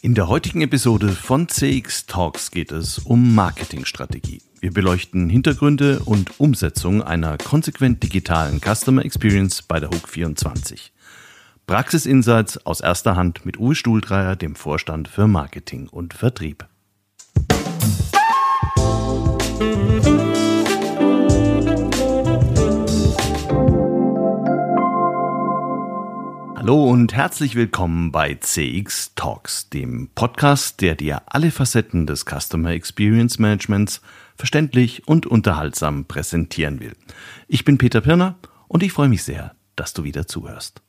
In der heutigen Episode von CX Talks geht es um Marketingstrategie. Wir beleuchten Hintergründe und Umsetzung einer konsequent digitalen Customer Experience bei der Hook 24. Praxisinsights aus erster Hand mit Uwe Stuhldreier, dem Vorstand für Marketing und Vertrieb. Hallo und herzlich willkommen bei CX Talks, dem Podcast, der dir alle Facetten des Customer Experience Managements verständlich und unterhaltsam präsentieren will. Ich bin Peter Pirner und ich freue mich sehr, dass du wieder zuhörst.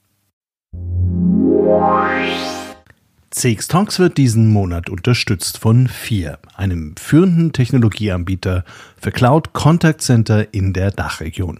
CX Talks wird diesen Monat unterstützt von FIR, einem führenden Technologieanbieter für Cloud Contact Center in der Dachregion.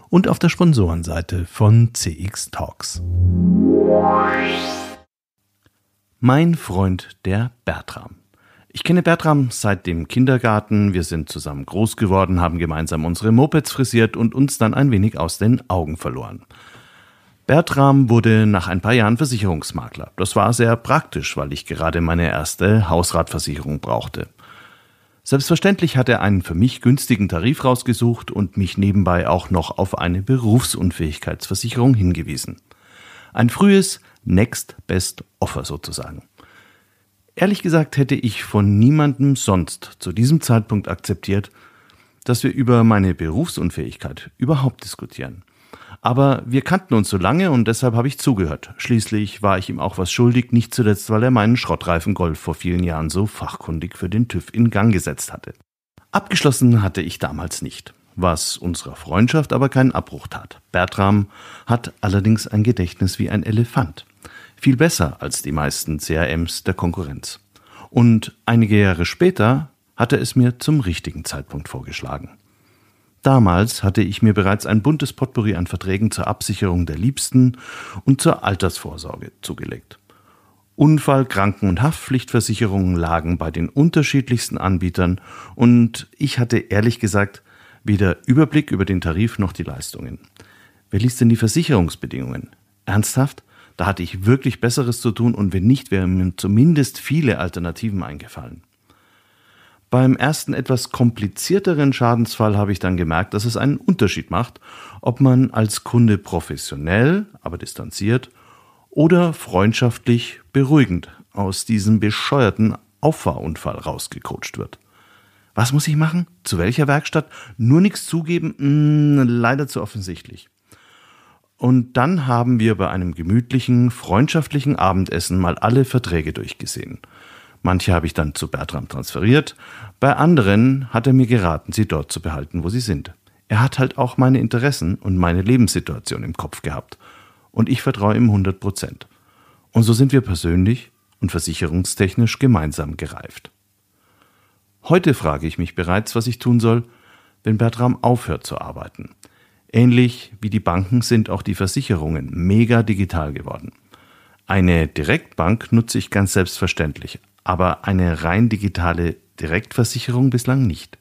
und auf der Sponsorenseite von CX Talks. Mein Freund der Bertram. Ich kenne Bertram seit dem Kindergarten, wir sind zusammen groß geworden, haben gemeinsam unsere Mopeds frisiert und uns dann ein wenig aus den Augen verloren. Bertram wurde nach ein paar Jahren Versicherungsmakler. Das war sehr praktisch, weil ich gerade meine erste Hausratversicherung brauchte. Selbstverständlich hat er einen für mich günstigen Tarif rausgesucht und mich nebenbei auch noch auf eine Berufsunfähigkeitsversicherung hingewiesen. Ein frühes Next Best Offer sozusagen. Ehrlich gesagt hätte ich von niemandem sonst zu diesem Zeitpunkt akzeptiert, dass wir über meine Berufsunfähigkeit überhaupt diskutieren. Aber wir kannten uns so lange und deshalb habe ich zugehört. Schließlich war ich ihm auch was schuldig, nicht zuletzt, weil er meinen Schrottreifen Golf vor vielen Jahren so fachkundig für den TÜV in Gang gesetzt hatte. Abgeschlossen hatte ich damals nicht, was unserer Freundschaft aber keinen Abbruch tat. Bertram hat allerdings ein Gedächtnis wie ein Elefant. Viel besser als die meisten CRMs der Konkurrenz. Und einige Jahre später hat er es mir zum richtigen Zeitpunkt vorgeschlagen. Damals hatte ich mir bereits ein buntes Potpourri an Verträgen zur Absicherung der Liebsten und zur Altersvorsorge zugelegt. Unfall-, Kranken- und Haftpflichtversicherungen lagen bei den unterschiedlichsten Anbietern und ich hatte ehrlich gesagt weder Überblick über den Tarif noch die Leistungen. Wer liest denn die Versicherungsbedingungen? Ernsthaft? Da hatte ich wirklich Besseres zu tun und wenn nicht, wären mir zumindest viele Alternativen eingefallen. Beim ersten etwas komplizierteren Schadensfall habe ich dann gemerkt, dass es einen Unterschied macht, ob man als Kunde professionell, aber distanziert oder freundschaftlich beruhigend aus diesem bescheuerten Auffahrunfall rausgecoacht wird. Was muss ich machen? Zu welcher Werkstatt? Nur nichts zugeben? Hm, leider zu offensichtlich. Und dann haben wir bei einem gemütlichen, freundschaftlichen Abendessen mal alle Verträge durchgesehen. Manche habe ich dann zu Bertram transferiert, bei anderen hat er mir geraten, sie dort zu behalten, wo sie sind. Er hat halt auch meine Interessen und meine Lebenssituation im Kopf gehabt. Und ich vertraue ihm 100 Prozent. Und so sind wir persönlich und versicherungstechnisch gemeinsam gereift. Heute frage ich mich bereits, was ich tun soll, wenn Bertram aufhört zu arbeiten. Ähnlich wie die Banken sind auch die Versicherungen mega digital geworden. Eine Direktbank nutze ich ganz selbstverständlich, aber eine rein digitale Direktversicherung bislang nicht.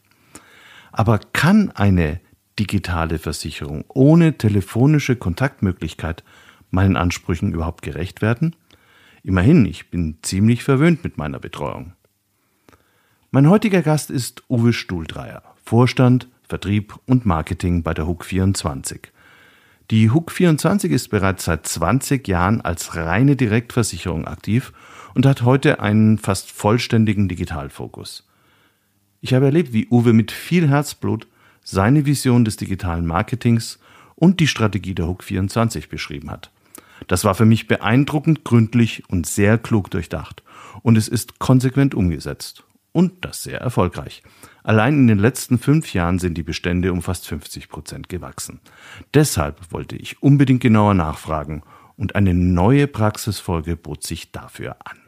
Aber kann eine digitale Versicherung ohne telefonische Kontaktmöglichkeit meinen Ansprüchen überhaupt gerecht werden? Immerhin, ich bin ziemlich verwöhnt mit meiner Betreuung. Mein heutiger Gast ist Uwe Stuhldreier, Vorstand, Vertrieb und Marketing bei der HUK 24. Die HUK 24 ist bereits seit 20 Jahren als reine Direktversicherung aktiv und hat heute einen fast vollständigen Digitalfokus. Ich habe erlebt, wie Uwe mit viel Herzblut seine Vision des digitalen Marketings und die Strategie der Hook 24 beschrieben hat. Das war für mich beeindruckend gründlich und sehr klug durchdacht. Und es ist konsequent umgesetzt und das sehr erfolgreich. Allein in den letzten fünf Jahren sind die Bestände um fast 50 Prozent gewachsen. Deshalb wollte ich unbedingt genauer nachfragen und eine neue Praxisfolge bot sich dafür an.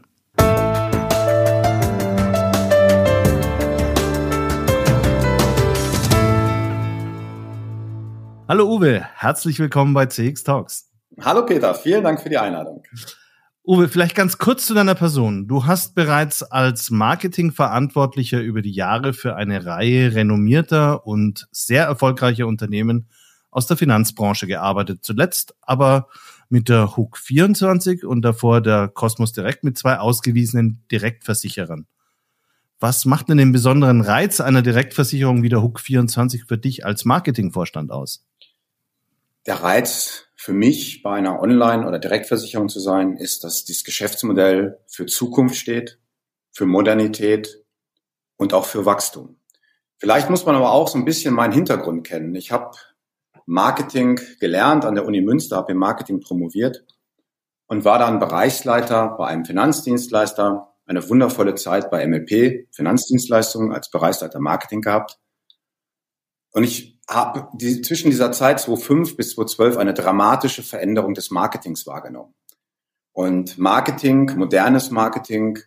Hallo Uwe, herzlich willkommen bei CX Talks. Hallo Peter, vielen Dank für die Einladung. Uwe, vielleicht ganz kurz zu deiner Person. Du hast bereits als Marketingverantwortlicher über die Jahre für eine Reihe renommierter und sehr erfolgreicher Unternehmen aus der Finanzbranche gearbeitet. Zuletzt aber mit der Hook 24 und davor der Cosmos Direct mit zwei ausgewiesenen Direktversicherern. Was macht denn den besonderen Reiz einer Direktversicherung wie der Hook 24 für dich als Marketingvorstand aus? Der Reiz für mich bei einer Online- oder Direktversicherung zu sein, ist, dass dieses Geschäftsmodell für Zukunft steht, für Modernität und auch für Wachstum. Vielleicht muss man aber auch so ein bisschen meinen Hintergrund kennen. Ich habe Marketing gelernt an der Uni Münster, habe im Marketing promoviert und war dann Bereichsleiter bei einem Finanzdienstleister. Eine wundervolle Zeit bei MLP, Finanzdienstleistungen, als Bereichsleiter Marketing gehabt. Und ich habe die, zwischen dieser Zeit 2005 bis 2012 eine dramatische Veränderung des Marketings wahrgenommen. Und Marketing, modernes Marketing,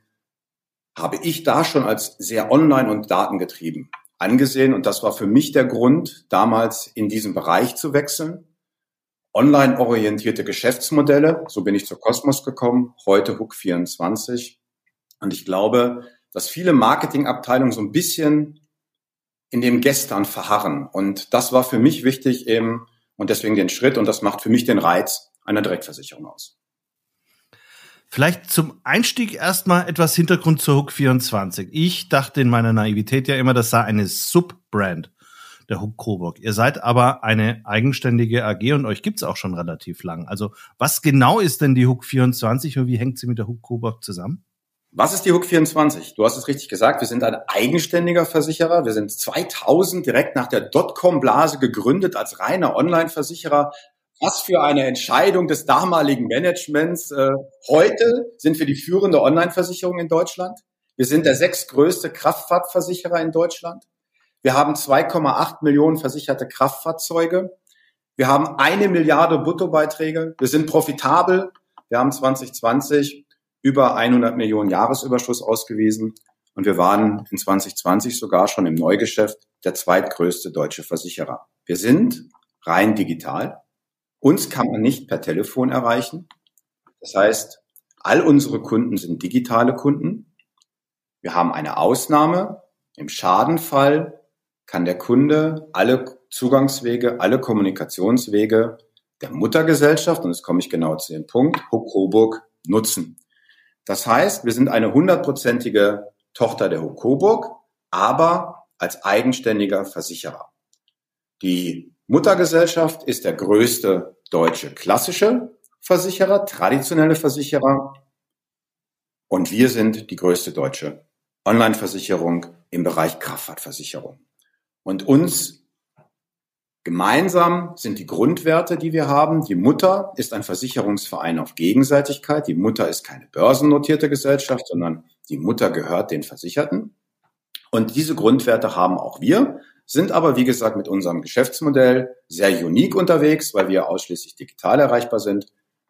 habe ich da schon als sehr online und datengetrieben angesehen. Und das war für mich der Grund, damals in diesen Bereich zu wechseln. Online-orientierte Geschäftsmodelle, so bin ich zur Cosmos gekommen, heute Hook 24. Und ich glaube, dass viele Marketingabteilungen so ein bisschen in dem Gestern verharren. Und das war für mich wichtig eben und deswegen den Schritt und das macht für mich den Reiz einer Direktversicherung aus. Vielleicht zum Einstieg erstmal etwas Hintergrund zur Hook 24. Ich dachte in meiner Naivität ja immer, das sei eine Subbrand der Hook Coburg. Ihr seid aber eine eigenständige AG und euch gibt's auch schon relativ lang. Also was genau ist denn die Hook 24 und wie hängt sie mit der Hook Coburg zusammen? Was ist die Hook 24? Du hast es richtig gesagt, wir sind ein eigenständiger Versicherer. Wir sind 2000 direkt nach der Dotcom-Blase gegründet als reiner Online-Versicherer. Was für eine Entscheidung des damaligen Managements. Äh, heute sind wir die führende Online-Versicherung in Deutschland. Wir sind der sechstgrößte Kraftfahrtversicherer in Deutschland. Wir haben 2,8 Millionen versicherte Kraftfahrzeuge. Wir haben eine Milliarde Bruttobeiträge. Wir sind profitabel. Wir haben 2020 über 100 Millionen Jahresüberschuss ausgewiesen und wir waren in 2020 sogar schon im Neugeschäft der zweitgrößte deutsche Versicherer. Wir sind rein digital. Uns kann man nicht per Telefon erreichen. Das heißt, all unsere Kunden sind digitale Kunden. Wir haben eine Ausnahme. Im Schadenfall kann der Kunde alle Zugangswege, alle Kommunikationswege der Muttergesellschaft, und jetzt komme ich genau zu dem Punkt, Huck Coburg, nutzen. Das heißt, wir sind eine hundertprozentige Tochter der Hoch Coburg, aber als eigenständiger Versicherer. Die Muttergesellschaft ist der größte deutsche klassische Versicherer, traditionelle Versicherer. Und wir sind die größte deutsche Online-Versicherung im Bereich Kraftfahrtversicherung. Und uns Gemeinsam sind die Grundwerte, die wir haben. Die Mutter ist ein Versicherungsverein auf Gegenseitigkeit. Die Mutter ist keine börsennotierte Gesellschaft, sondern die Mutter gehört den Versicherten. Und diese Grundwerte haben auch wir, sind aber, wie gesagt, mit unserem Geschäftsmodell sehr unique unterwegs, weil wir ausschließlich digital erreichbar sind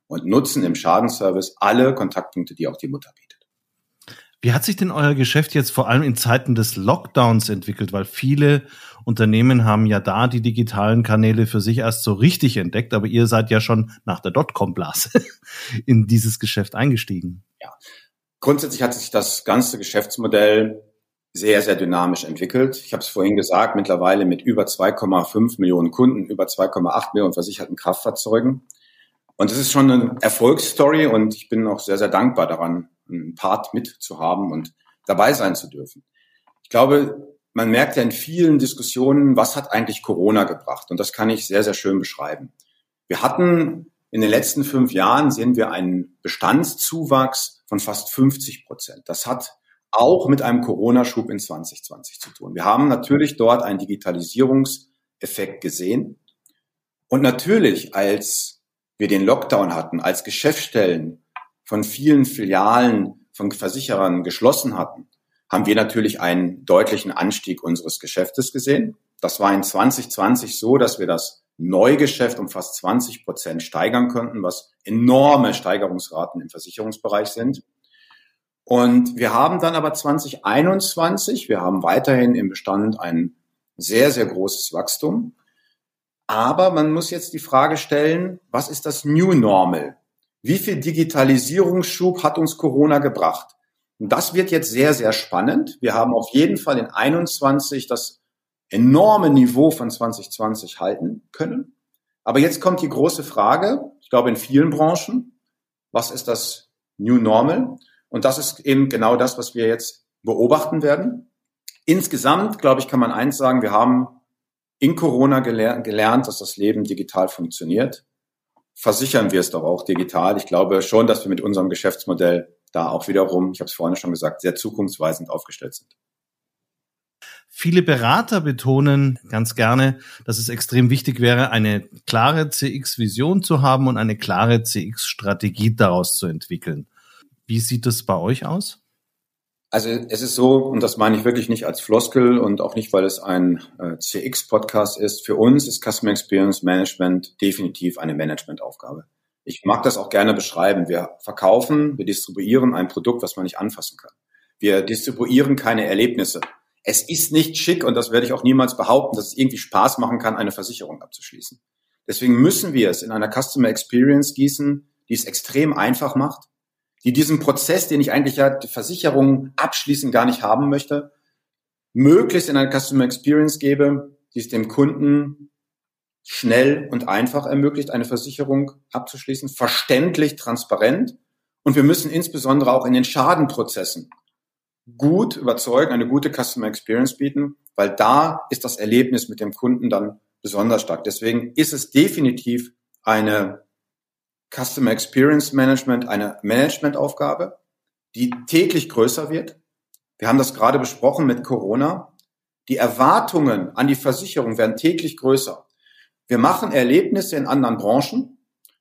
und nutzen im Schadenservice alle Kontaktpunkte, die auch die Mutter bietet. Wie hat sich denn euer Geschäft jetzt vor allem in Zeiten des Lockdowns entwickelt? Weil viele Unternehmen haben ja da die digitalen Kanäle für sich erst so richtig entdeckt, aber ihr seid ja schon nach der Dotcom-Blase in dieses Geschäft eingestiegen. Ja, grundsätzlich hat sich das ganze Geschäftsmodell sehr, sehr dynamisch entwickelt. Ich habe es vorhin gesagt, mittlerweile mit über 2,5 Millionen Kunden, über 2,8 Millionen versicherten Kraftfahrzeugen. Und es ist schon eine Erfolgsstory und ich bin auch sehr, sehr dankbar daran, einen Part mitzuhaben und dabei sein zu dürfen. Ich glaube, man merkt ja in vielen Diskussionen, was hat eigentlich Corona gebracht? Und das kann ich sehr, sehr schön beschreiben. Wir hatten in den letzten fünf Jahren sehen wir einen Bestandszuwachs von fast 50 Prozent. Das hat auch mit einem Corona-Schub in 2020 zu tun. Wir haben natürlich dort einen Digitalisierungseffekt gesehen. Und natürlich, als wir den Lockdown hatten, als Geschäftsstellen von vielen Filialen von Versicherern geschlossen hatten, haben wir natürlich einen deutlichen Anstieg unseres Geschäftes gesehen. Das war in 2020 so, dass wir das Neugeschäft um fast 20 Prozent steigern konnten, was enorme Steigerungsraten im Versicherungsbereich sind. Und wir haben dann aber 2021, wir haben weiterhin im Bestand ein sehr, sehr großes Wachstum. Aber man muss jetzt die Frage stellen, was ist das New Normal? Wie viel Digitalisierungsschub hat uns Corona gebracht? Und das wird jetzt sehr, sehr spannend. Wir haben auf jeden Fall in 21 das enorme Niveau von 2020 halten können. Aber jetzt kommt die große Frage, ich glaube in vielen Branchen, was ist das New Normal? Und das ist eben genau das, was wir jetzt beobachten werden. Insgesamt, glaube ich, kann man eins sagen, wir haben in Corona gelernt, dass das Leben digital funktioniert. Versichern wir es doch auch digital. Ich glaube schon, dass wir mit unserem Geschäftsmodell da auch wiederum, ich habe es vorhin schon gesagt, sehr zukunftsweisend aufgestellt sind. Viele Berater betonen ganz gerne, dass es extrem wichtig wäre, eine klare CX-Vision zu haben und eine klare CX-Strategie daraus zu entwickeln. Wie sieht das bei euch aus? Also es ist so, und das meine ich wirklich nicht als Floskel und auch nicht, weil es ein äh, CX-Podcast ist. Für uns ist Customer Experience Management definitiv eine Managementaufgabe. Ich mag das auch gerne beschreiben. Wir verkaufen, wir distribuieren ein Produkt, was man nicht anfassen kann. Wir distribuieren keine Erlebnisse. Es ist nicht schick, und das werde ich auch niemals behaupten, dass es irgendwie Spaß machen kann, eine Versicherung abzuschließen. Deswegen müssen wir es in einer Customer Experience gießen, die es extrem einfach macht, die diesen Prozess, den ich eigentlich ja die Versicherung abschließen gar nicht haben möchte, möglichst in eine Customer Experience gebe, die es dem Kunden schnell und einfach ermöglicht, eine Versicherung abzuschließen, verständlich, transparent. Und wir müssen insbesondere auch in den Schadenprozessen gut überzeugen, eine gute Customer Experience bieten, weil da ist das Erlebnis mit dem Kunden dann besonders stark. Deswegen ist es definitiv eine Customer Experience Management eine Managementaufgabe, die täglich größer wird. Wir haben das gerade besprochen mit Corona. Die Erwartungen an die Versicherung werden täglich größer. Wir machen Erlebnisse in anderen Branchen,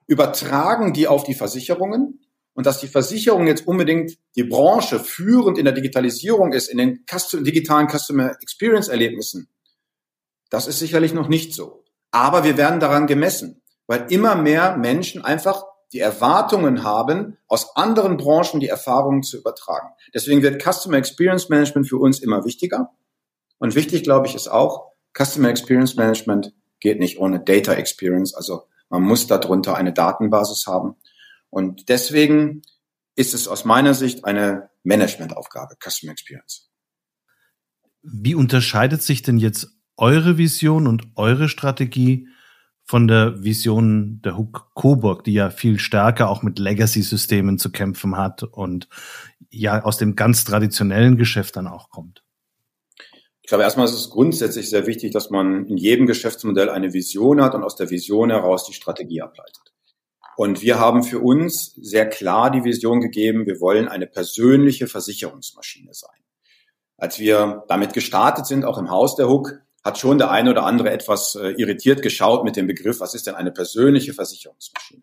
übertragen die auf die Versicherungen und dass die Versicherung jetzt unbedingt die Branche führend in der Digitalisierung ist, in den digitalen Customer Experience Erlebnissen, das ist sicherlich noch nicht so. Aber wir werden daran gemessen weil immer mehr Menschen einfach die Erwartungen haben, aus anderen Branchen die Erfahrungen zu übertragen. Deswegen wird Customer Experience Management für uns immer wichtiger. Und wichtig, glaube ich, ist auch, Customer Experience Management geht nicht ohne Data Experience. Also man muss darunter eine Datenbasis haben. Und deswegen ist es aus meiner Sicht eine Managementaufgabe, Customer Experience. Wie unterscheidet sich denn jetzt eure Vision und eure Strategie von der Vision der Hook Coburg, die ja viel stärker auch mit Legacy-Systemen zu kämpfen hat und ja aus dem ganz traditionellen Geschäft dann auch kommt? Ich glaube, erstmal ist es grundsätzlich sehr wichtig, dass man in jedem Geschäftsmodell eine Vision hat und aus der Vision heraus die Strategie ableitet. Und wir haben für uns sehr klar die Vision gegeben, wir wollen eine persönliche Versicherungsmaschine sein. Als wir damit gestartet sind, auch im Haus der Hook, hat schon der eine oder andere etwas äh, irritiert geschaut mit dem Begriff, was ist denn eine persönliche Versicherungsmaschine?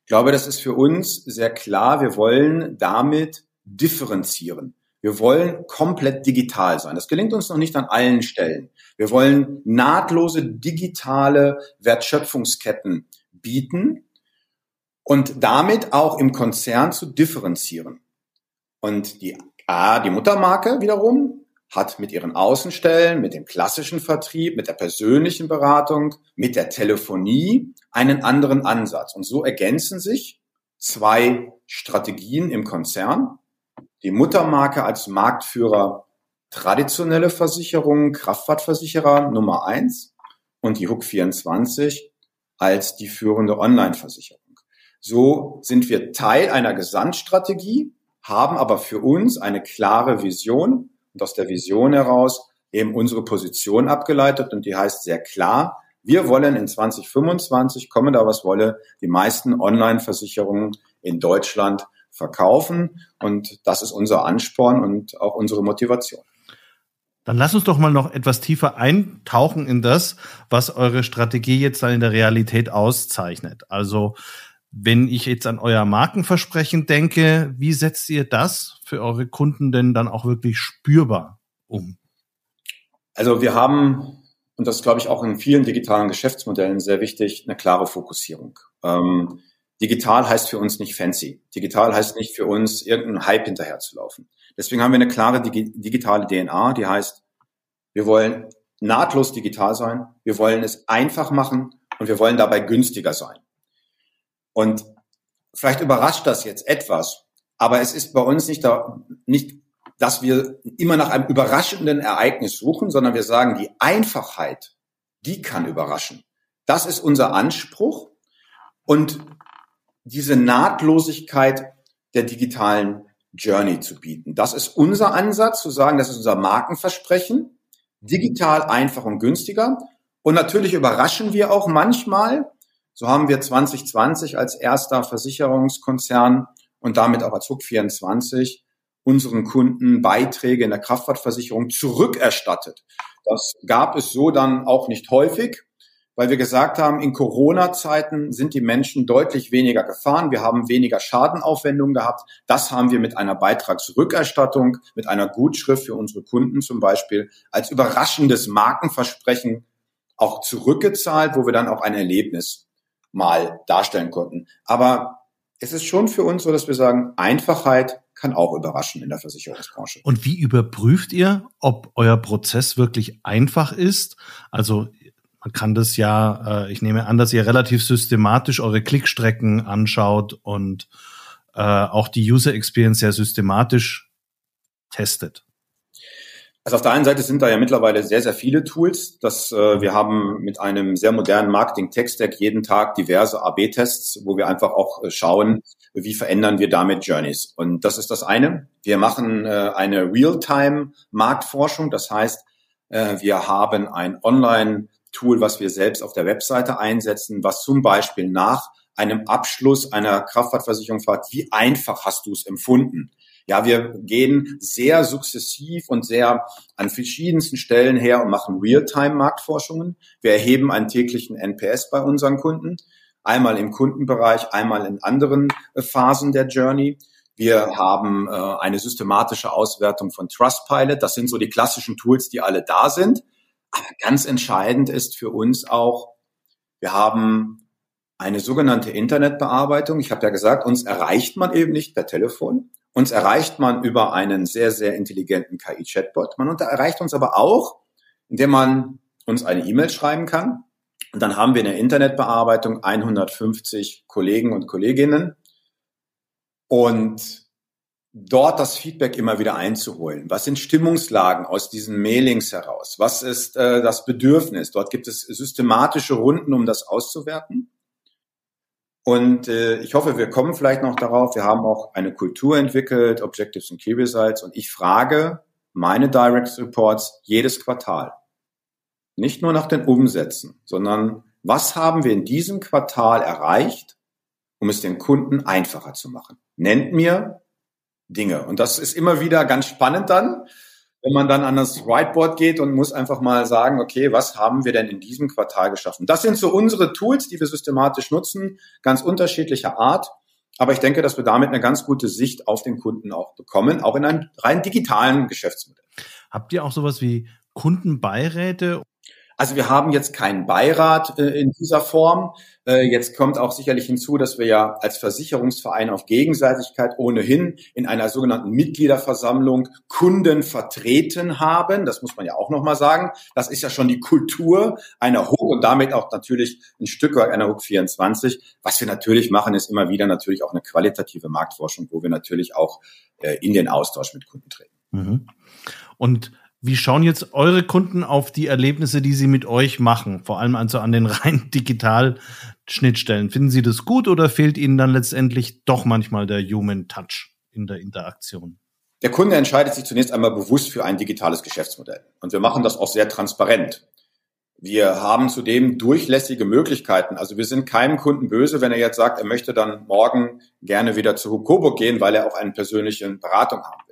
Ich glaube, das ist für uns sehr klar. Wir wollen damit differenzieren. Wir wollen komplett digital sein. Das gelingt uns noch nicht an allen Stellen. Wir wollen nahtlose digitale Wertschöpfungsketten bieten und damit auch im Konzern zu differenzieren. Und die A, die Muttermarke wiederum, hat mit ihren Außenstellen, mit dem klassischen Vertrieb, mit der persönlichen Beratung, mit der Telefonie einen anderen Ansatz. Und so ergänzen sich zwei Strategien im Konzern. Die Muttermarke als Marktführer traditionelle Versicherungen, Kraftfahrtversicherer Nummer eins und die Hook 24 als die führende Online-Versicherung. So sind wir Teil einer Gesamtstrategie, haben aber für uns eine klare Vision und aus der Vision heraus eben unsere Position abgeleitet und die heißt sehr klar, wir wollen in 2025, komme da was wolle, die meisten Online-Versicherungen in Deutschland verkaufen und das ist unser Ansporn und auch unsere Motivation. Dann lass uns doch mal noch etwas tiefer eintauchen in das, was eure Strategie jetzt dann in der Realität auszeichnet. Also wenn ich jetzt an euer Markenversprechen denke, wie setzt ihr das für eure Kunden denn dann auch wirklich spürbar um? Also wir haben, und das glaube ich auch in vielen digitalen Geschäftsmodellen sehr wichtig, eine klare Fokussierung. Ähm, digital heißt für uns nicht fancy. Digital heißt nicht für uns, irgendeinen Hype hinterherzulaufen. Deswegen haben wir eine klare dig digitale DNA, die heißt, wir wollen nahtlos digital sein, wir wollen es einfach machen und wir wollen dabei günstiger sein. Und vielleicht überrascht das jetzt etwas, aber es ist bei uns nicht, da, nicht, dass wir immer nach einem überraschenden Ereignis suchen, sondern wir sagen, die Einfachheit, die kann überraschen. Das ist unser Anspruch und diese Nahtlosigkeit der digitalen Journey zu bieten. Das ist unser Ansatz, zu sagen, das ist unser Markenversprechen. Digital, einfach und günstiger. Und natürlich überraschen wir auch manchmal. So haben wir 2020 als erster Versicherungskonzern und damit auch als HUK24 unseren Kunden Beiträge in der Kraftfahrtversicherung zurückerstattet. Das gab es so dann auch nicht häufig weil wir gesagt haben, in Corona-Zeiten sind die Menschen deutlich weniger gefahren. Wir haben weniger Schadenaufwendungen gehabt. Das haben wir mit einer Beitragsrückerstattung, mit einer Gutschrift für unsere Kunden zum Beispiel als überraschendes Markenversprechen auch zurückgezahlt, wo wir dann auch ein Erlebnis mal darstellen konnten. Aber es ist schon für uns so, dass wir sagen, Einfachheit kann auch überraschen in der Versicherungsbranche. Und wie überprüft ihr, ob euer Prozess wirklich einfach ist? Also man kann das ja, äh, ich nehme an, dass ihr relativ systematisch eure Klickstrecken anschaut und äh, auch die User Experience sehr systematisch testet. Also auf der einen Seite sind da ja mittlerweile sehr, sehr viele Tools. Das, äh, wir haben mit einem sehr modernen Marketing-Tech-Stack jeden Tag diverse AB-Tests, wo wir einfach auch äh, schauen, wie verändern wir damit Journeys. Und das ist das eine. Wir machen äh, eine Real-Time-Marktforschung. Das heißt, äh, wir haben ein Online- Tool, was wir selbst auf der Webseite einsetzen, was zum Beispiel nach einem Abschluss einer Kraftfahrtversicherung fragt, wie einfach hast du es empfunden? Ja, wir gehen sehr sukzessiv und sehr an verschiedensten Stellen her und machen Realtime-Marktforschungen. Wir erheben einen täglichen NPS bei unseren Kunden, einmal im Kundenbereich, einmal in anderen äh, Phasen der Journey. Wir haben äh, eine systematische Auswertung von Trustpilot. Das sind so die klassischen Tools, die alle da sind. Aber ganz entscheidend ist für uns auch, wir haben eine sogenannte Internetbearbeitung. Ich habe ja gesagt, uns erreicht man eben nicht per Telefon. Uns erreicht man über einen sehr, sehr intelligenten KI-Chatbot. Man erreicht uns aber auch, indem man uns eine E-Mail schreiben kann. Und dann haben wir in der Internetbearbeitung 150 Kollegen und Kolleginnen. Und dort das Feedback immer wieder einzuholen. Was sind Stimmungslagen aus diesen Mailings heraus? Was ist äh, das Bedürfnis? Dort gibt es systematische Runden, um das auszuwerten. Und äh, ich hoffe, wir kommen vielleicht noch darauf. Wir haben auch eine Kultur entwickelt, Objectives and Key Results. Und ich frage meine Direct Reports jedes Quartal. Nicht nur nach den Umsätzen, sondern was haben wir in diesem Quartal erreicht, um es den Kunden einfacher zu machen? Nennt mir Dinge. Und das ist immer wieder ganz spannend dann, wenn man dann an das Whiteboard geht und muss einfach mal sagen, okay, was haben wir denn in diesem Quartal geschaffen? Das sind so unsere Tools, die wir systematisch nutzen, ganz unterschiedlicher Art. Aber ich denke, dass wir damit eine ganz gute Sicht auf den Kunden auch bekommen, auch in einem rein digitalen Geschäftsmodell. Habt ihr auch sowas wie Kundenbeiräte also wir haben jetzt keinen Beirat äh, in dieser Form. Äh, jetzt kommt auch sicherlich hinzu, dass wir ja als Versicherungsverein auf Gegenseitigkeit ohnehin in einer sogenannten Mitgliederversammlung Kunden vertreten haben. Das muss man ja auch nochmal sagen. Das ist ja schon die Kultur einer Hoch und damit auch natürlich ein Stück weit einer Hoch 24. Was wir natürlich machen, ist immer wieder natürlich auch eine qualitative Marktforschung, wo wir natürlich auch äh, in den Austausch mit Kunden treten. Mhm. Und wie schauen jetzt eure Kunden auf die Erlebnisse, die sie mit euch machen? Vor allem also an den rein digital Schnittstellen. Finden Sie das gut oder fehlt Ihnen dann letztendlich doch manchmal der Human Touch in der Interaktion? Der Kunde entscheidet sich zunächst einmal bewusst für ein digitales Geschäftsmodell. Und wir machen das auch sehr transparent. Wir haben zudem durchlässige Möglichkeiten. Also wir sind keinem Kunden böse, wenn er jetzt sagt, er möchte dann morgen gerne wieder zu Hukoburg gehen, weil er auch eine persönliche Beratung haben.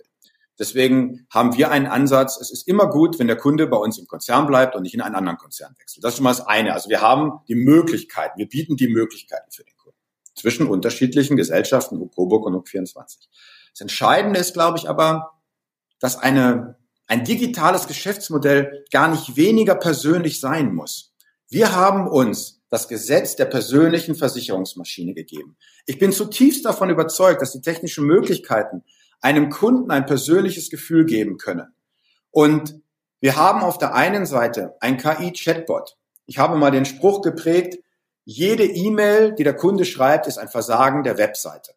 Deswegen haben wir einen Ansatz, es ist immer gut, wenn der Kunde bei uns im Konzern bleibt und nicht in einen anderen Konzern wechselt. Das ist schon mal das eine. Also wir haben die Möglichkeiten, wir bieten die Möglichkeiten für den Kunden zwischen unterschiedlichen Gesellschaften, UK Coburg und UK 24. Das Entscheidende ist, glaube ich, aber, dass eine, ein digitales Geschäftsmodell gar nicht weniger persönlich sein muss. Wir haben uns das Gesetz der persönlichen Versicherungsmaschine gegeben. Ich bin zutiefst davon überzeugt, dass die technischen Möglichkeiten einem Kunden ein persönliches Gefühl geben können. Und Wir haben auf der einen Seite ein KI-Chatbot. Ich habe mal den Spruch geprägt, jede E-Mail, die der Kunde schreibt, ist ein Versagen der Webseite.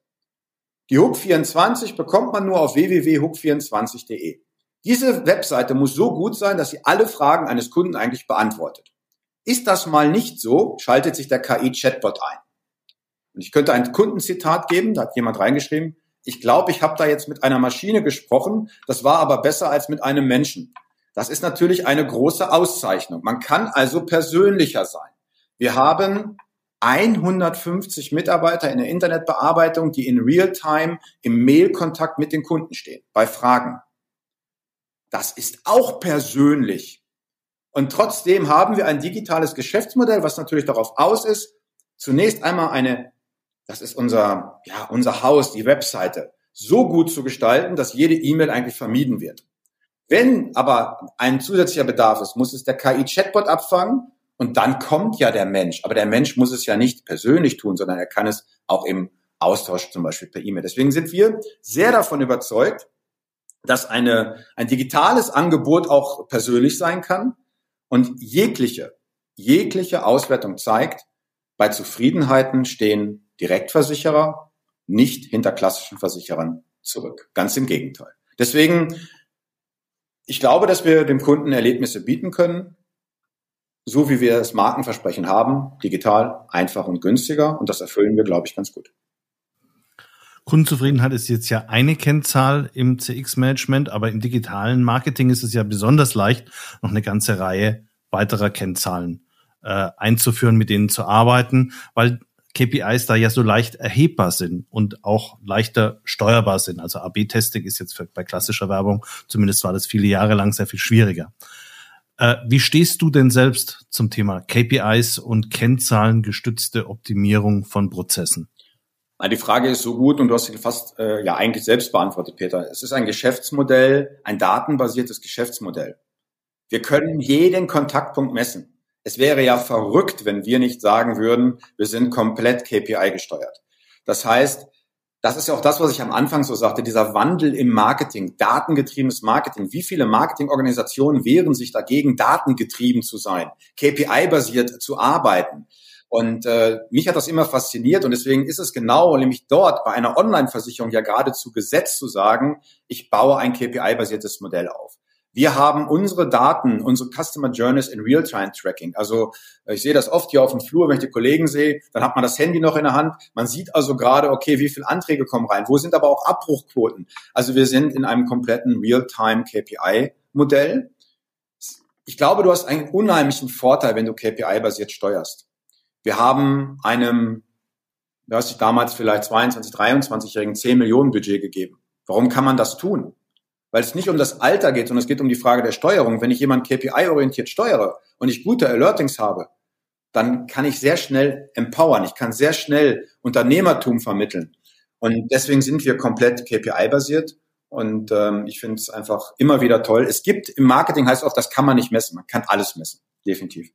Die Hook 24 bekommt man nur auf www.hook24.de. Diese Webseite muss so gut sein, dass sie alle Fragen eines Kunden eigentlich beantwortet. Ist das mal nicht so, schaltet sich der KI-Chatbot ein. Und ich könnte ein Kundenzitat geben, da hat jemand reingeschrieben, ich glaube, ich habe da jetzt mit einer Maschine gesprochen, das war aber besser als mit einem Menschen. Das ist natürlich eine große Auszeichnung. Man kann also persönlicher sein. Wir haben 150 Mitarbeiter in der Internetbearbeitung, die in Realtime im Mailkontakt mit den Kunden stehen, bei Fragen. Das ist auch persönlich. Und trotzdem haben wir ein digitales Geschäftsmodell, was natürlich darauf aus ist, zunächst einmal eine, das ist unser, ja, unser Haus, die Webseite, so gut zu gestalten, dass jede E-Mail eigentlich vermieden wird. Wenn aber ein zusätzlicher Bedarf ist, muss es der KI-Chatbot abfangen und dann kommt ja der Mensch. Aber der Mensch muss es ja nicht persönlich tun, sondern er kann es auch im Austausch zum Beispiel per E-Mail. Deswegen sind wir sehr davon überzeugt, dass eine, ein digitales Angebot auch persönlich sein kann und jegliche, jegliche Auswertung zeigt, bei Zufriedenheiten stehen Direktversicherer nicht hinter klassischen Versicherern zurück. Ganz im Gegenteil. Deswegen, ich glaube, dass wir dem Kunden Erlebnisse bieten können, so wie wir das Markenversprechen haben, digital, einfach und günstiger. Und das erfüllen wir, glaube ich, ganz gut. Kundenzufriedenheit ist jetzt ja eine Kennzahl im CX-Management, aber im digitalen Marketing ist es ja besonders leicht, noch eine ganze Reihe weiterer Kennzahlen äh, einzuführen, mit denen zu arbeiten, weil KPIs da ja so leicht erhebbar sind und auch leichter steuerbar sind. Also AB-Testing ist jetzt für, bei klassischer Werbung, zumindest war das viele Jahre lang sehr viel schwieriger. Äh, wie stehst du denn selbst zum Thema KPIs und kennzahlengestützte Optimierung von Prozessen? Die Frage ist so gut und du hast sie fast äh, ja eigentlich selbst beantwortet, Peter. Es ist ein Geschäftsmodell, ein datenbasiertes Geschäftsmodell. Wir können jeden Kontaktpunkt messen. Es wäre ja verrückt, wenn wir nicht sagen würden, wir sind komplett KPI gesteuert. Das heißt, das ist ja auch das, was ich am Anfang so sagte, dieser Wandel im Marketing, datengetriebenes Marketing. Wie viele Marketingorganisationen wehren sich dagegen, datengetrieben zu sein, KPI-basiert zu arbeiten? Und äh, mich hat das immer fasziniert und deswegen ist es genau, nämlich dort bei einer Online-Versicherung ja geradezu gesetzt zu sagen, ich baue ein KPI-basiertes Modell auf. Wir haben unsere Daten, unsere Customer Journeys in Real-Time-Tracking. Also äh, ich sehe das oft hier auf dem Flur, wenn ich die Kollegen sehe, dann hat man das Handy noch in der Hand. Man sieht also gerade, okay, wie viele Anträge kommen rein, wo sind aber auch Abbruchquoten. Also wir sind in einem kompletten Real-Time-KPI-Modell. Ich glaube, du hast einen unheimlichen Vorteil, wenn du KPI-basiert steuerst. Wir haben einem, du hast dich damals vielleicht 22, 23-Jährigen 10 Millionen Budget gegeben. Warum kann man das tun? Weil es nicht um das Alter geht, sondern es geht um die Frage der Steuerung. Wenn ich jemand KPI-orientiert steuere und ich gute Alertings habe, dann kann ich sehr schnell empowern. Ich kann sehr schnell Unternehmertum vermitteln. Und deswegen sind wir komplett KPI-basiert. Und ähm, ich finde es einfach immer wieder toll. Es gibt im Marketing heißt oft, das kann man nicht messen. Man kann alles messen. Definitiv.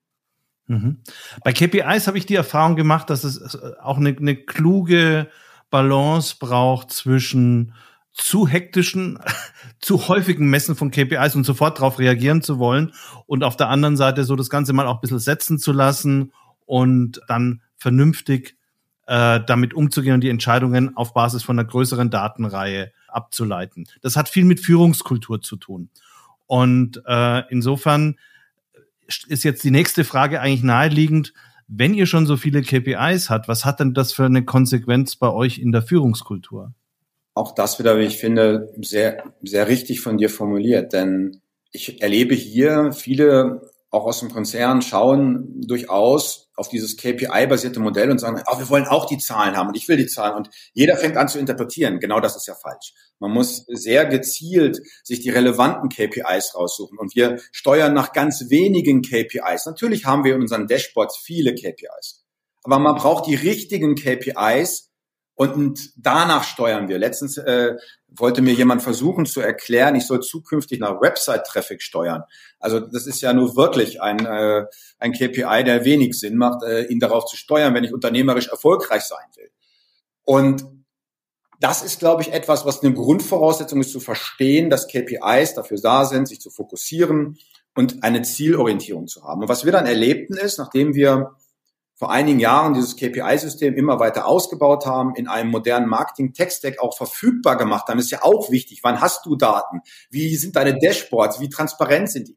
Mhm. Bei KPIs habe ich die Erfahrung gemacht, dass es auch eine, eine kluge Balance braucht zwischen zu hektischen, zu häufigen Messen von KPIs und sofort darauf reagieren zu wollen und auf der anderen Seite so das Ganze mal auch ein bisschen setzen zu lassen und dann vernünftig äh, damit umzugehen und die Entscheidungen auf Basis von einer größeren Datenreihe abzuleiten. Das hat viel mit Führungskultur zu tun. Und äh, insofern ist jetzt die nächste Frage eigentlich naheliegend. Wenn ihr schon so viele KPIs habt, was hat denn das für eine Konsequenz bei euch in der Führungskultur? Auch das wieder, wie ich finde, sehr, sehr richtig von dir formuliert. Denn ich erlebe hier viele auch aus dem Konzern schauen durchaus auf dieses KPI-basierte Modell und sagen, oh, wir wollen auch die Zahlen haben und ich will die Zahlen. Und jeder fängt an zu interpretieren. Genau das ist ja falsch. Man muss sehr gezielt sich die relevanten KPIs raussuchen. Und wir steuern nach ganz wenigen KPIs. Natürlich haben wir in unseren Dashboards viele KPIs. Aber man braucht die richtigen KPIs, und danach steuern wir. Letztens äh, wollte mir jemand versuchen zu erklären, ich soll zukünftig nach Website-Traffic steuern. Also das ist ja nur wirklich ein, äh, ein KPI, der wenig Sinn macht, äh, ihn darauf zu steuern, wenn ich unternehmerisch erfolgreich sein will. Und das ist, glaube ich, etwas, was eine Grundvoraussetzung ist, zu verstehen, dass KPIs dafür da sind, sich zu fokussieren und eine Zielorientierung zu haben. Und was wir dann erlebten ist, nachdem wir vor einigen Jahren dieses KPI-System immer weiter ausgebaut haben, in einem modernen Marketing-Tech-Stack auch verfügbar gemacht haben, ist ja auch wichtig. Wann hast du Daten? Wie sind deine Dashboards? Wie transparent sind die?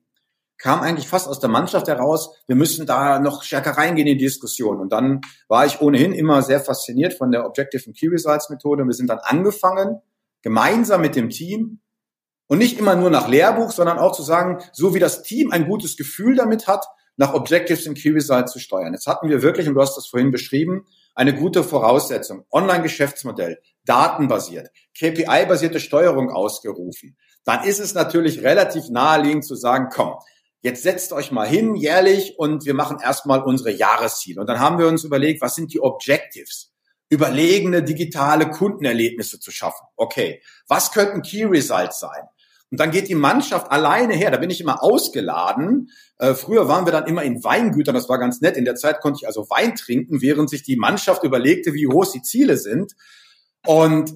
Kam eigentlich fast aus der Mannschaft heraus, wir müssen da noch stärker reingehen in die Diskussion. Und dann war ich ohnehin immer sehr fasziniert von der Objective and Key Results Methode. Wir sind dann angefangen, gemeinsam mit dem Team und nicht immer nur nach Lehrbuch, sondern auch zu sagen, so wie das Team ein gutes Gefühl damit hat, nach Objectives Key Results zu steuern. Jetzt hatten wir wirklich, und du hast das vorhin beschrieben, eine gute Voraussetzung. Online-Geschäftsmodell, datenbasiert, KPI-basierte Steuerung ausgerufen. Dann ist es natürlich relativ naheliegend zu sagen, komm, jetzt setzt euch mal hin jährlich und wir machen erstmal unsere Jahresziele. Und dann haben wir uns überlegt, was sind die Objectives? Überlegene digitale Kundenerlebnisse zu schaffen. Okay, was könnten Key Results sein? Und dann geht die Mannschaft alleine her. Da bin ich immer ausgeladen. Äh, früher waren wir dann immer in Weingütern. Das war ganz nett. In der Zeit konnte ich also Wein trinken, während sich die Mannschaft überlegte, wie groß die Ziele sind. Und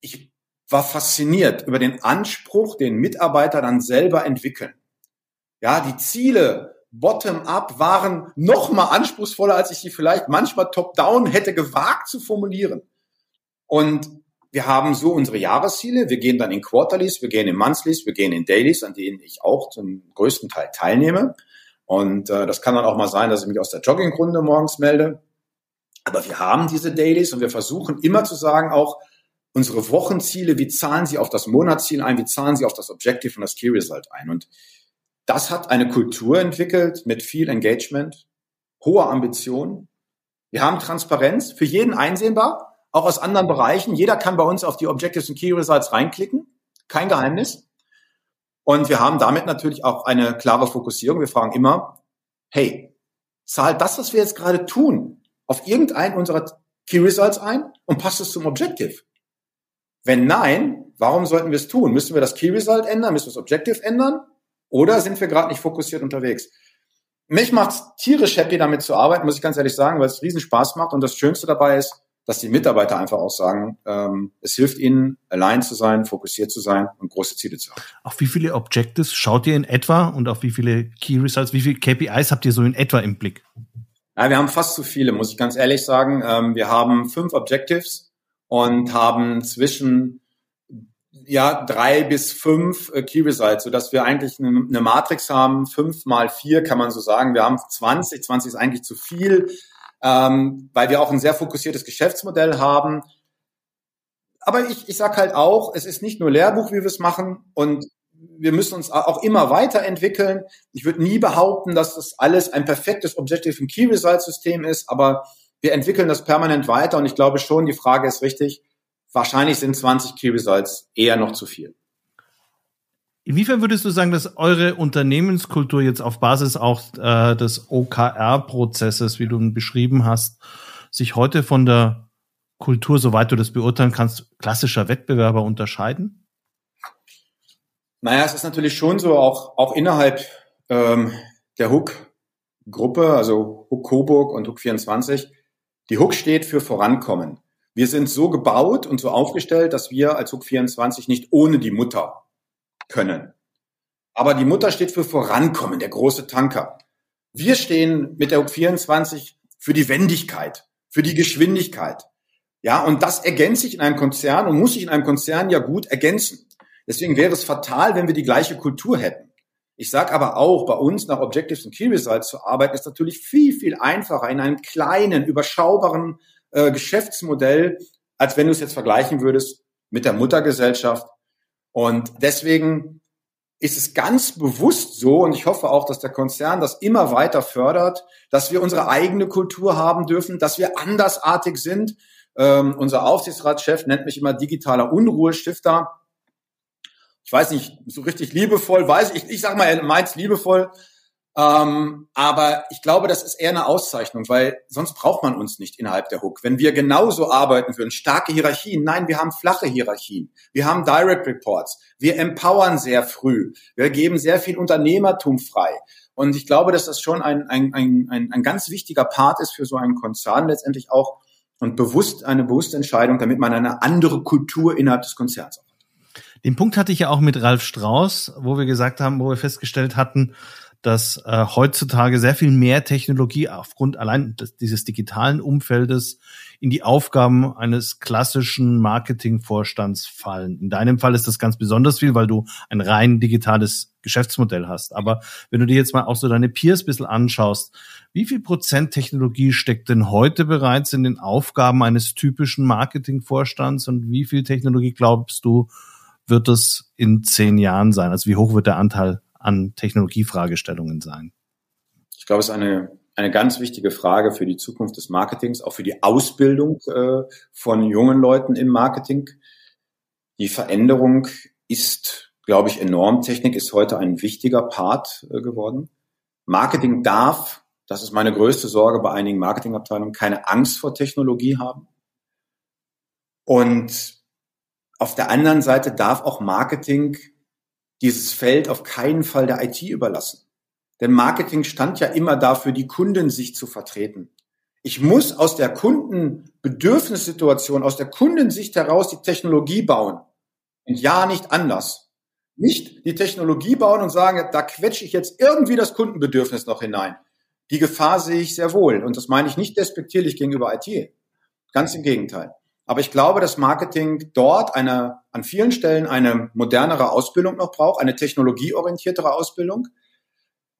ich war fasziniert über den Anspruch, den Mitarbeiter dann selber entwickeln. Ja, die Ziele bottom-up waren noch mal anspruchsvoller, als ich sie vielleicht manchmal top-down hätte gewagt zu formulieren. Und wir haben so unsere Jahresziele. Wir gehen dann in Quarterlies, wir gehen in Monthlies, wir gehen in Dailies, an denen ich auch zum größten Teil teilnehme. Und äh, das kann dann auch mal sein, dass ich mich aus der Joggingrunde morgens melde. Aber wir haben diese Dailies und wir versuchen immer zu sagen, auch unsere Wochenziele, wie zahlen sie auf das Monatsziel ein, wie zahlen sie auf das Objective und das Key Result ein. Und das hat eine Kultur entwickelt mit viel Engagement, hoher Ambition. Wir haben Transparenz für jeden einsehbar auch aus anderen Bereichen. Jeder kann bei uns auf die Objectives und Key Results reinklicken. Kein Geheimnis. Und wir haben damit natürlich auch eine klare Fokussierung. Wir fragen immer, hey, zahlt das, was wir jetzt gerade tun, auf irgendeinen unserer Key Results ein und passt es zum Objective? Wenn nein, warum sollten wir es tun? Müssen wir das Key Result ändern? Müssen wir das Objective ändern? Oder sind wir gerade nicht fokussiert unterwegs? Mich macht es tierisch happy, damit zu arbeiten, muss ich ganz ehrlich sagen, weil es riesen Spaß macht. Und das Schönste dabei ist, dass die Mitarbeiter einfach auch sagen, ähm, es hilft ihnen, allein zu sein, fokussiert zu sein und große Ziele zu haben. Auf wie viele Objectives schaut ihr in etwa und auf wie viele Key Results, wie viele KPIs habt ihr so in etwa im Blick? Ja, wir haben fast zu viele, muss ich ganz ehrlich sagen. Ähm, wir haben fünf Objectives und haben zwischen ja, drei bis fünf äh, Key Results, sodass wir eigentlich eine, eine Matrix haben, fünf mal vier kann man so sagen. Wir haben 20, 20 ist eigentlich zu viel ähm, weil wir auch ein sehr fokussiertes Geschäftsmodell haben. Aber ich, ich sage halt auch, es ist nicht nur Lehrbuch, wie wir es machen und wir müssen uns auch immer weiterentwickeln. Ich würde nie behaupten, dass das alles ein perfektes Objective and Key Result System ist, aber wir entwickeln das permanent weiter und ich glaube schon, die Frage ist richtig. Wahrscheinlich sind 20 Key Results eher noch zu viel. Inwiefern würdest du sagen, dass eure Unternehmenskultur jetzt auf Basis auch äh, des OKR-Prozesses, wie du ihn beschrieben hast, sich heute von der Kultur, soweit du das beurteilen kannst, klassischer Wettbewerber unterscheiden? Naja, es ist natürlich schon so, auch, auch innerhalb ähm, der Hook-Gruppe, also Hook Coburg und Hook 24, die Hook steht für Vorankommen. Wir sind so gebaut und so aufgestellt, dass wir als Hook 24 nicht ohne die Mutter können. Aber die Mutter steht für Vorankommen, der große Tanker. Wir stehen mit der U24 für die Wendigkeit, für die Geschwindigkeit. Ja, und das ergänzt sich in einem Konzern und muss sich in einem Konzern ja gut ergänzen. Deswegen wäre es fatal, wenn wir die gleiche Kultur hätten. Ich sage aber auch, bei uns nach Objectives und Key Results zu arbeiten, ist natürlich viel, viel einfacher in einem kleinen, überschaubaren äh, Geschäftsmodell, als wenn du es jetzt vergleichen würdest mit der Muttergesellschaft und deswegen ist es ganz bewusst so, und ich hoffe auch, dass der Konzern das immer weiter fördert, dass wir unsere eigene Kultur haben dürfen, dass wir andersartig sind. Ähm, unser Aufsichtsratschef nennt mich immer digitaler Unruhestifter. Ich weiß nicht, so richtig liebevoll, weiß ich, ich sag mal, er meint liebevoll, ähm, aber ich glaube, das ist eher eine Auszeichnung, weil sonst braucht man uns nicht innerhalb der Hook. Wenn wir genauso arbeiten würden, starke Hierarchien, nein, wir haben flache Hierarchien. Wir haben Direct Reports. Wir empowern sehr früh. Wir geben sehr viel Unternehmertum frei. Und ich glaube, dass das schon ein, ein, ein, ein, ein ganz wichtiger Part ist für so einen Konzern letztendlich auch und bewusst eine bewusste Entscheidung, damit man eine andere Kultur innerhalb des Konzerns hat. Den Punkt hatte ich ja auch mit Ralf Strauß, wo wir gesagt haben, wo wir festgestellt hatten, dass äh, heutzutage sehr viel mehr Technologie aufgrund allein des, dieses digitalen Umfeldes in die Aufgaben eines klassischen Marketingvorstands fallen. In deinem Fall ist das ganz besonders viel, weil du ein rein digitales Geschäftsmodell hast. Aber wenn du dir jetzt mal auch so deine Peers ein bisschen anschaust, wie viel Prozent Technologie steckt denn heute bereits in den Aufgaben eines typischen Marketingvorstands und wie viel Technologie glaubst du, wird es in zehn Jahren sein? Also wie hoch wird der Anteil an Technologiefragestellungen sein? Ich glaube, es ist eine, eine ganz wichtige Frage für die Zukunft des Marketings, auch für die Ausbildung äh, von jungen Leuten im Marketing. Die Veränderung ist, glaube ich, enorm. Technik ist heute ein wichtiger Part äh, geworden. Marketing darf, das ist meine größte Sorge bei einigen Marketingabteilungen, keine Angst vor Technologie haben. Und auf der anderen Seite darf auch Marketing dieses Feld auf keinen Fall der IT überlassen. Denn Marketing stand ja immer dafür, die Kundensicht zu vertreten. Ich muss aus der Kundenbedürfnissituation, aus der Kundensicht heraus die Technologie bauen. Und ja, nicht anders. Nicht die Technologie bauen und sagen, da quetsche ich jetzt irgendwie das Kundenbedürfnis noch hinein. Die Gefahr sehe ich sehr wohl. Und das meine ich nicht despektierlich gegenüber IT. Ganz im Gegenteil. Aber ich glaube, dass Marketing dort eine, an vielen Stellen eine modernere Ausbildung noch braucht, eine technologieorientiertere Ausbildung.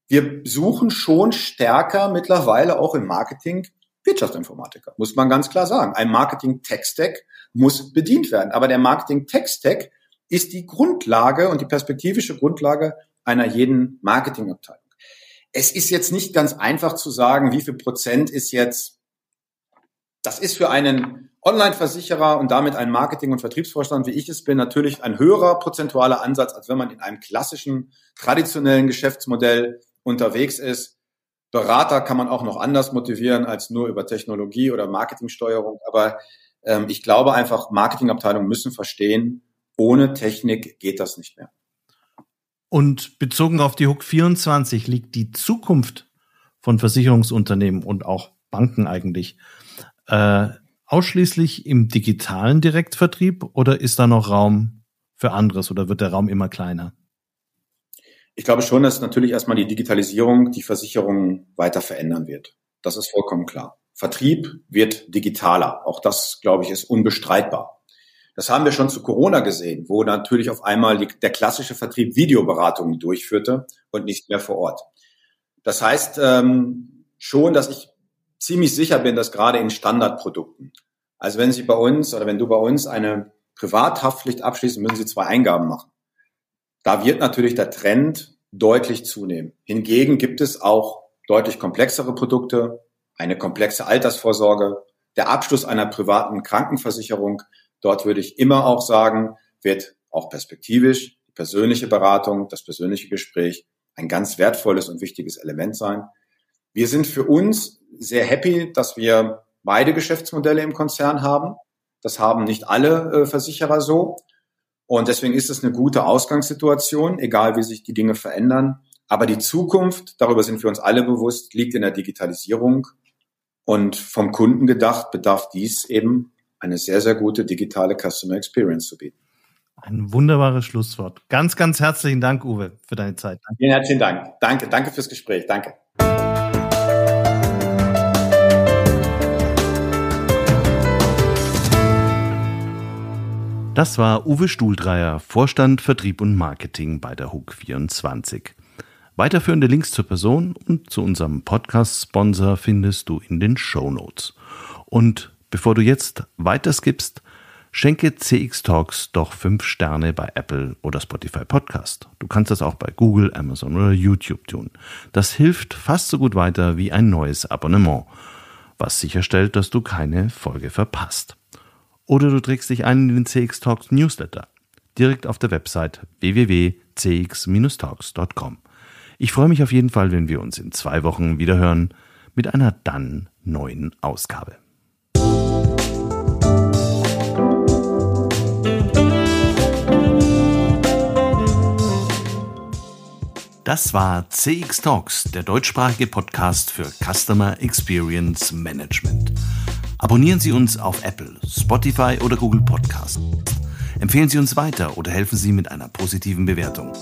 Wir suchen schon stärker mittlerweile auch im Marketing Wirtschaftsinformatiker, muss man ganz klar sagen. Ein Marketing-Tech-Stack muss bedient werden. Aber der Marketing-Tech-Stack ist die Grundlage und die perspektivische Grundlage einer jeden Marketingabteilung. Es ist jetzt nicht ganz einfach zu sagen, wie viel Prozent ist jetzt, das ist für einen Online-Versicherer und damit ein Marketing- und Vertriebsvorstand, wie ich es bin, natürlich ein höherer prozentualer Ansatz, als wenn man in einem klassischen, traditionellen Geschäftsmodell unterwegs ist. Berater kann man auch noch anders motivieren als nur über Technologie oder Marketingsteuerung. Aber ähm, ich glaube einfach, Marketingabteilungen müssen verstehen, ohne Technik geht das nicht mehr. Und bezogen auf die Hook 24 liegt die Zukunft von Versicherungsunternehmen und auch Banken eigentlich äh, ausschließlich im digitalen Direktvertrieb oder ist da noch Raum für anderes oder wird der Raum immer kleiner? Ich glaube schon, dass natürlich erstmal die Digitalisierung die Versicherung weiter verändern wird. Das ist vollkommen klar. Vertrieb wird digitaler. Auch das, glaube ich, ist unbestreitbar. Das haben wir schon zu Corona gesehen, wo natürlich auf einmal der klassische Vertrieb Videoberatungen durchführte und nicht mehr vor Ort. Das heißt ähm, schon, dass ich ziemlich sicher bin, dass gerade in Standardprodukten, also wenn Sie bei uns oder wenn du bei uns eine Privathaftpflicht abschließen, müssen Sie zwei Eingaben machen. Da wird natürlich der Trend deutlich zunehmen. Hingegen gibt es auch deutlich komplexere Produkte, eine komplexe Altersvorsorge, der Abschluss einer privaten Krankenversicherung. Dort würde ich immer auch sagen, wird auch perspektivisch die persönliche Beratung, das persönliche Gespräch ein ganz wertvolles und wichtiges Element sein. Wir sind für uns sehr happy, dass wir beide Geschäftsmodelle im Konzern haben. Das haben nicht alle äh, Versicherer so. Und deswegen ist es eine gute Ausgangssituation, egal wie sich die Dinge verändern. Aber die Zukunft, darüber sind wir uns alle bewusst, liegt in der Digitalisierung. Und vom Kunden gedacht bedarf dies eben eine sehr, sehr gute digitale Customer Experience zu bieten. Ein wunderbares Schlusswort. Ganz, ganz herzlichen Dank, Uwe, für deine Zeit. Vielen herzlichen Dank. Danke, danke fürs Gespräch. Danke. Das war Uwe Stuhldreier, Vorstand Vertrieb und Marketing bei der Hook 24. Weiterführende Links zur Person und zu unserem Podcast-Sponsor findest du in den Show Notes. Und bevor du jetzt weiter skippst, schenke CX Talks doch 5 Sterne bei Apple oder Spotify Podcast. Du kannst das auch bei Google, Amazon oder YouTube tun. Das hilft fast so gut weiter wie ein neues Abonnement, was sicherstellt, dass du keine Folge verpasst. Oder du trägst dich ein in den CX Talks Newsletter. Direkt auf der Website www.cx-talks.com. Ich freue mich auf jeden Fall, wenn wir uns in zwei Wochen wieder hören mit einer dann neuen Ausgabe. Das war CX Talks, der deutschsprachige Podcast für Customer Experience Management. Abonnieren Sie uns auf Apple, Spotify oder Google Podcast. Empfehlen Sie uns weiter oder helfen Sie mit einer positiven Bewertung.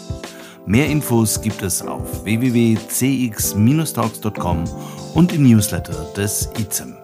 Mehr Infos gibt es auf www.cx-talks.com und im Newsletter des ICEM.